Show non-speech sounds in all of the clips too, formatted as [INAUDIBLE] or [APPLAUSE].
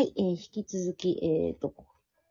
はい、えー引き続き、えっ、と、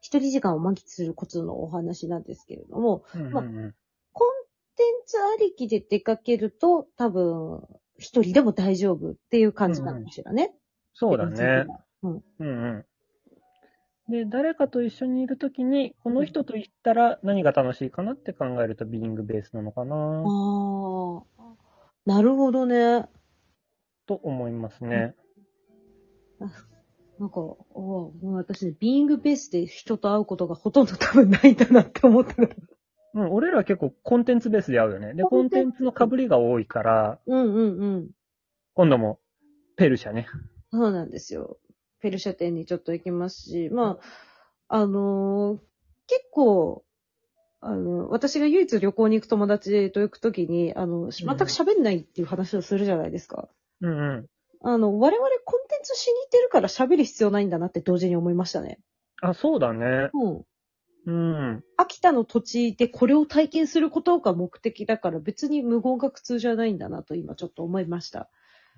一人時間を満喫するコツのお話なんですけれども、うんうんまうんコンテンツありきで出かけると、多分、一人でも大丈夫っていう感じなのかしらね。そうだね。うん。うんうん。で、誰かと一緒にいるときに、この人と行ったら何が楽しいかなって考えるとビーイングベースなのかなああ、なるほどね。と思いますね。なんか、おう私ね、ビーイングベースで人と会うことがほとんど多分ないんだなって思ってる。うん、俺ら結構コンテンツベースで会うよね。で、コンコンテンテンツの被りが多いから、うんうんうん。今度もペルシャね。そうなんですよ。ペルシャ店にちょっと行きますし、まあ、あのー結構、あの、私が唯一旅行に行く友達と行くときに、あの、全く喋んないっていう話をするじゃないですか。うんうん。あの、我々コンテンツしに行ってるから喋る必要ないんだなって同時に思いましたね。あ、そうだね。うん。うん。秋田の土地でこれを体験することが目的だから別に無言が苦痛じゃないんだなと今ちょっと思いました。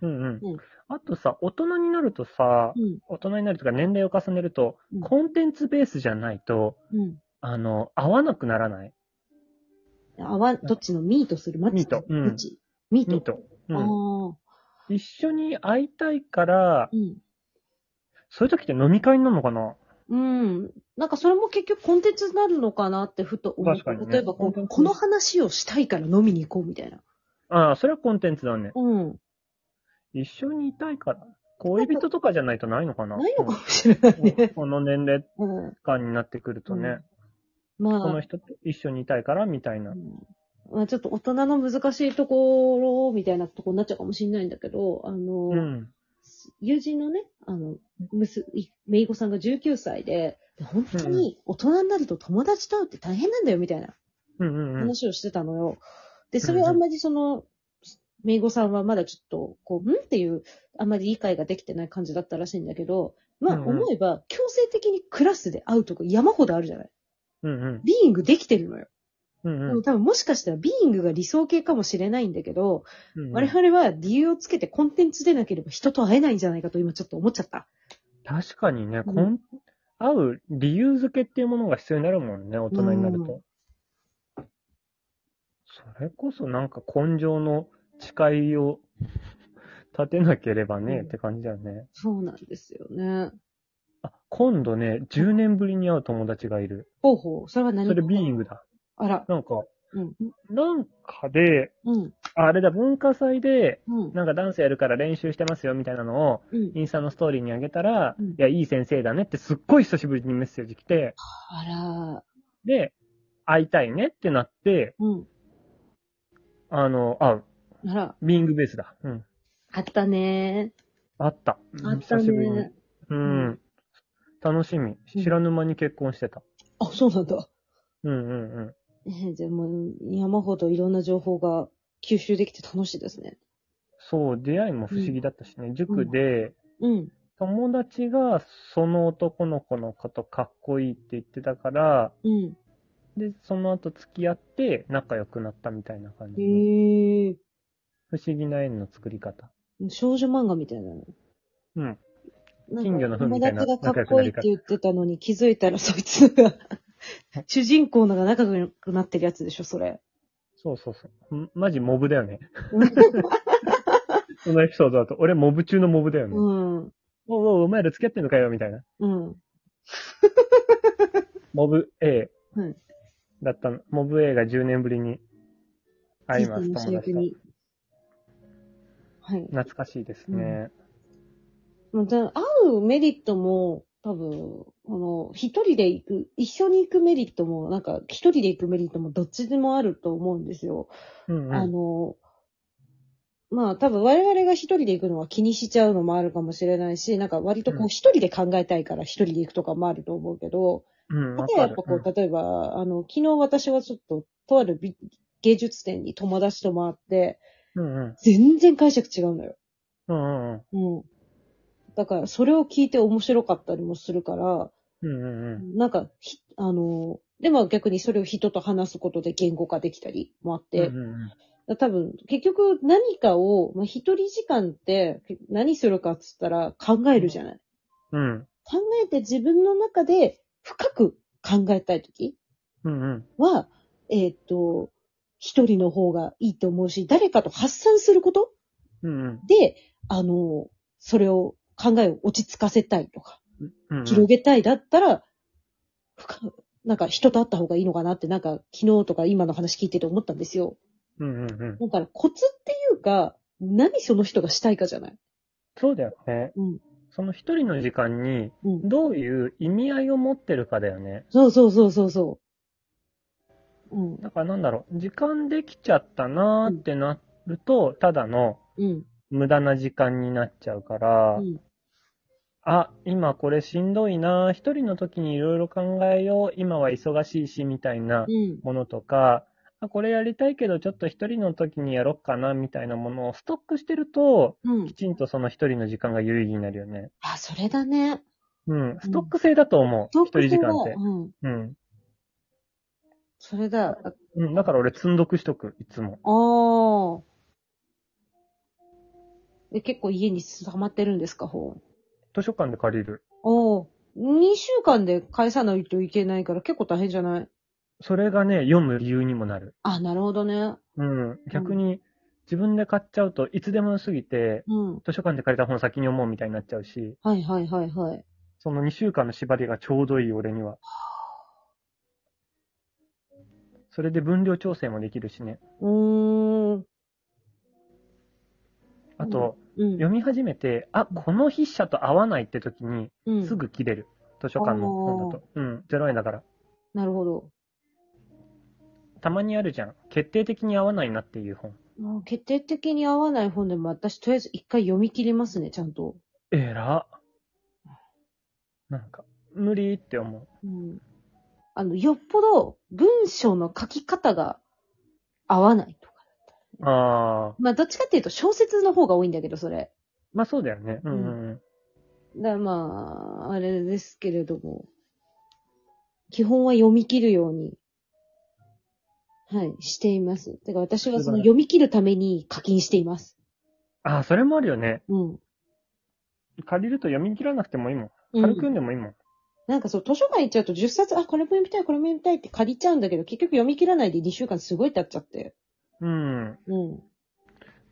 うんうん。うんあとさ、大人になるとさ、うん。大人になるとか年齢を重ねると、うんコンテンツベースじゃないと、うん。あの、合わなくならないあわ、どっちの？ミートする？マッチミートうんどっち？ミート？ミート。うん。ああ。一緒に会いたいからう、ん。そういう時って飲み会になるのかな？うん。なんかそれも結局コンテンツになるのかなってふと思う。確かにね例えばここの話をしたいから飲みに行こうみたいな。ああ、それはコンテンツだね。うん。一緒にいたいから。恋人とかじゃないとないのかな？ないのかもしれないうんね。[LAUGHS] この年齢うん。感になってくるとね、まあ。この人と一緒にいたいからみたいな。うんまあちょっと大人の難しいところみたいなところになっちゃうかもしれないんだけど、あの、うん。友人のね、あの、むす、いめいごさんが19歳で、で本当に大人になると友達と会うって大変なんだよみたいな。話をしてたのよ。で、それはあんまりその、めいごさんはまだちょっと、こう、ん？っていう、あんまり理解ができてない感じだったらしいんだけど、まあ思えば強制的にクラスで会うとこ山ほどあるじゃないうんうん。ビーイングできてるのよ。うんうんでも多分もしかしたらビーイングが理想形かもしれないんだけど、うんうん。我々は理由をつけてコンテンツでなければ人と会えないんじゃないかと今ちょっと思っちゃった。確かにね、うんこん、会う理由付けっていうものが必要になるもんね、大人になると。それこそなんか根性の誓いを立てなければね、うんって感じだよね。そうなんですよね。あ、今度ね、10年ぶりに会う友達がいる。ほうほう。それは何それビーイングだ。あら。なんか、うん。なんかで、うん。ああれだ、文化祭で、うん。なんかダンスやるから練習してますよ、みたいなのを、うん。インスタのストーリーにあげたら、うんいや、いい先生だねってすっごい久しぶりにメッセージ来て、あら。で、会いたいねってなって、うん。あの、会う。あら。ビングベースだ。うん。あったねあった。あった久しぶりにね。うん。楽しみ。知らぬ間に結婚してた。あ、そうなんだ。うんうんうん。えーじゃあもう山ほどいろんな情報が吸収できて楽しいですね。そう、出会いも不思議だったしね。塾で、うん。友達がその男の子のことかっこいいって言ってたから、うん。で、その後付き合って仲良くなったみたいな感じの。へえ。不思議な縁の作り方。少女漫画みたいなの。うん。金魚の糞みたいな友達がかっこいいって言ってたのに気づいたらそいつが [LAUGHS] 主人公のが仲良くなってるやつでしょ、それ。そうそうそう。んマジモブだよね。[LAUGHS] そのエピソードだと、俺モブ中のモブだよね。うん。おうおう、お前ら付き合ってんのかよ、みたいな。うん。[LAUGHS] モブ A はい。だったの。モブ A が10年ぶりに会います、友達と。はい。懐かしいですね。まあじゃあ会うメリットも、多分、あの、一人で行く、一緒に行くメリットも、なんか、一人で行くメリットもどっちでもあると思うんですよ。うんうん。あの、まあ多分我々が一人で行くのは気にしちゃうのもあるかもしれないし、なんか割とこううん一人で考えたいから一人で行くとかもあると思うけど、うん、あとはやっぱこう、例えば、あの、昨日私はちょっと、とある美芸術展に友達と回って、うんうん。全然解釈違うのよ。うんうんうん。うん。だから、それを聞いて面白かったりもするから、うんうんうん。なんか、ひあの、でも逆にそれを人と話すことで言語化できたりもあって、うんうんうん多分、結局何かを、まあ、一人時間って何するかっつったら考えるじゃない。うん。考えて自分の中で深く考えたいときうんうん。は、えっ、と、一人の方がいいと思うし、誰かと発散することうんうんで、あの、それを、考えを落ち着かせたいとか、うんうん。広げたいだったら、深なんか人と会った方がいいのかなって、なんか昨日とか今の話聞いてて思ったんですよ。うんうんうん。だからコツっていうか、何その人がしたいかじゃない？そうだよね。うん。その一人の時間に、うん。どういう意味合いを持ってるかだよね。そうそうそうそうそう。うん。だからなんだろう、時間できちゃったなーってなると、ただのうん。無駄な時間になっちゃうから、うん。あ、今これしんどいな、一人の時にいろいろ考えよう、今は忙しいし、みたいなうん。ものとか、あ、これやりたいけど、ちょっと一人の時にやろっかな、みたいなものをストックしてると、うんき。ちんとその一人の時間が有意義になるよね。あ、それだね。うん。ストック制だと思う。一人時間って。うん。うん。それだ。あうん。だから俺積んどくしとく、いつも。あー。で、結構家に溜まってるんですか、本？図書館で借りる。おー。2週間で返さないといけないから結構大変じゃない？それがね、読む理由にもなる。あ、なるほどね。うん。逆に、自分で買っちゃうといつでも過ぎて、うん。図書館で借りた本先に読もうみたいになっちゃうし、はいはいはいはい。その2週間の縛りがちょうどいい俺には。それで分量調整もできるしね。うーん。あと、うん。読み始めて、あ、この筆者と合わないって時に、うん。すぐ切れる。図書館の本だと。うん、0円だから。なるほど。たまにあるじゃん。決定的に合わないなっていう本。もう決定的に合わない本でも私とりあえず一回読み切りますね、ちゃんと。えら。なんか、無理って思う。うん。あの、よっぽど文章の書き方が合わないとか。ああ、まあ、どっちかっていうと小説の方が多いんだけど、それ。まあそうだよね。うんうんうん。だからまあ、あれですけれども、基本は読み切るように、はい、しています。てか私はその読み切るために課金しています。ああ、それもあるよね。うん。借りると読み切らなくてもいいもん。うん軽く読んでもいいもん。なんかそう、図書館行っちゃうと10冊、あ、これも読みたい、これも読みたいって借りちゃうんだけど、結局読み切らないで2週間すごい経っちゃって。うん。うん。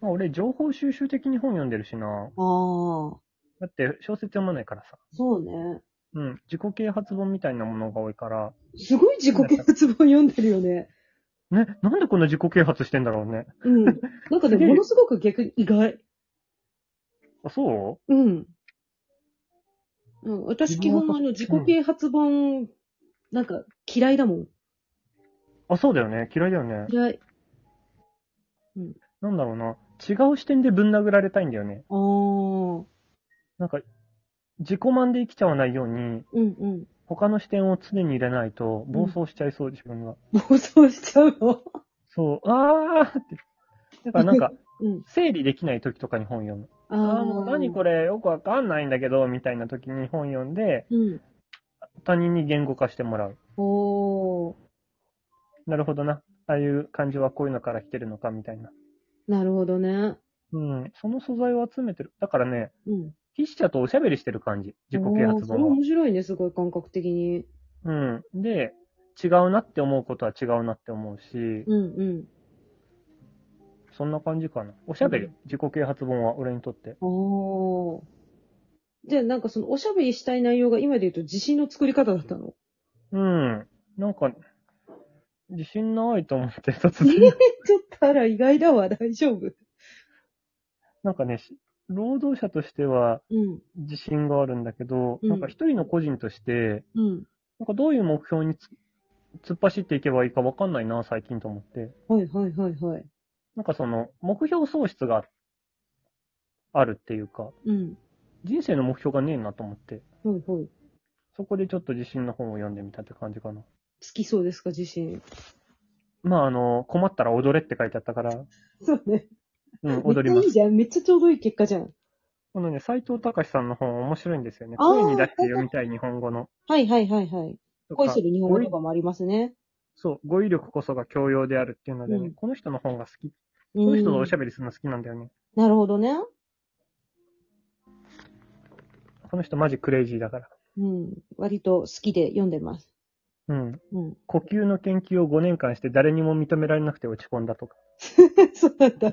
まあ、俺、情報収集的に本読んでるしな。ああ、だって、小説読まないからさ。そうね。うん。自己啓発本みたいなものが多いから。すごい自己啓発本読んでるよね。ね、なんでこんな自己啓発してんだろうね。うん。なんかですげえものすごく逆に意外。あ、そう？ん。うん、私基本あの自己啓発本、なんか嫌いだもん。うあ、そうだよね。嫌いだよね。嫌い。なんだろうな。違う視点でぶん殴られたいんだよね。ああ。なんか、自己満で生きちゃわないように、うんうん。他の視点を常に入れないと、暴走しちゃいそう、自分が。暴走しちゃうの？そう、あーって。だからなんか、うん。整理できない時とかに本読む。ああー、もう何これ。れ？よくわかんないんだけど、みたいな時に本読んで、うん。他人に言語化してもらう。おー。なるほどな。ああいう感じはこういうのから来てるのか、みたいな。なるほどね。うん。その素材を集めてる。だからね、うん。筆者とおしゃべりしてる感じ。自己啓発本は。面白いね、すごい感覚的に。うん。で、違うなって思うことは違うなって思うし、うんうん。そんな感じかな。おしゃべり。うん自己啓発本は俺にとって。おー。じゃあなんかそのおしゃべりしたい内容が今で言うと自信の作り方だったの？うん。なんか、自信ないと思って、突えー然。ちょっとあら意外だわ、大丈夫。なんかね、し労働者としてはうん。自信があるんだけど、うんなんか一人の個人として、うん。なんかどういう目標につ突っ走っていけばいいかわかんないな、最近と思って。はいはいはいはい。なんかその、目標喪失があるっていうか、うん。人生の目標がねえなと思って、はいはい。好そこでちょっと自信の本を読んでみたって感じかな。きそうですか、自信。まああの、困ったら踊れって書いてあったから、そうね。うん、踊ります。めっちゃいいじゃん。めっちゃちょうどいい結果じゃん。このね、斎藤隆さんの本面白いんですよね。あー声に出して読みたい日本語の。はいはいはいはい。とか恋する日本語とかもありますね。そう、語彙力こそが教養であるっていうのでね、うんこの人の本が好き。ここの人とおしゃべりするの好きなんだよね。なるほどね。この人マジクレイジーだから。うん。割と好きで読んでます。うん。うん。呼吸の研究を5年間して誰にも認められなくて落ち込んだとか [LAUGHS] そうなんだ。っ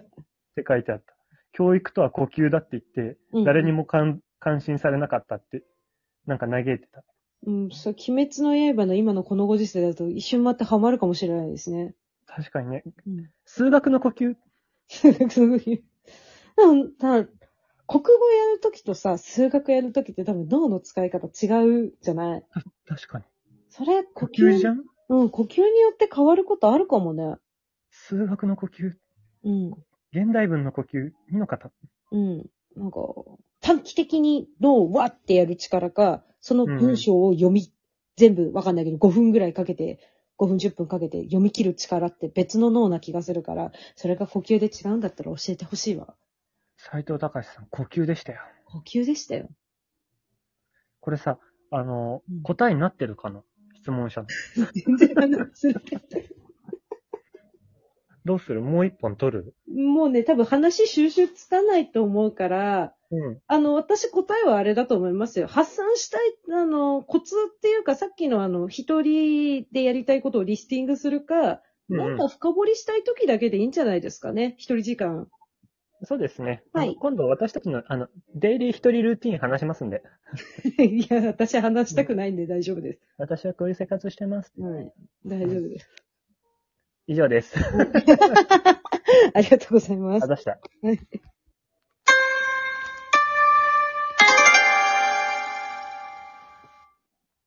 て書いてあった。教育とは呼吸だって言って、うん誰にも関関心されなかったって、なんか嘆いてた。うん、そう、鬼滅の刃の今のこのご時世だと一瞬待ってハマるかもしれないですね。確かにね。うん。数学の呼吸？そういう。でも、ただ、国語やるときとさ、数学やるときって多分脳の使い方違うじゃない？確かに。それ、呼呼吸。吸じゃん？うん、呼吸によって変わることあるかもね。数学の呼吸？うん。現代文の呼吸？いいのかたうん。なんか、短期的に脳をわってやる力か、その文章を読み、全部わかんないけど5分ぐらいかけて、5分10分かけて読み切る力って別の脳な気がするから、それが呼吸で違うんだったら教えてほしいわ。斎藤隆さん、呼吸でしたよ。呼吸でしたよ。これさ、あの、うん答えになってるかな？質問者の。全然話すどどうする？もう一本取る？もうね、多分話収集つかないと思うから、うん。あの、私答えはあれだと思いますよ。発散したい、あの、コツっていうか、さっきのあの、一人でやりたいことをリスティングするか、うんなんか深掘りしたい時だけでいいんじゃないですかね。一人時間。そうですね。はい今度私たちの、あの、デイリー一人ルーティン話しますんで。[LAUGHS] いや、私話したくないんで大丈夫です。私はこういう生活してます。はい。大丈夫です。以上です。[LAUGHS] ありがとうございますあ。ざした。はい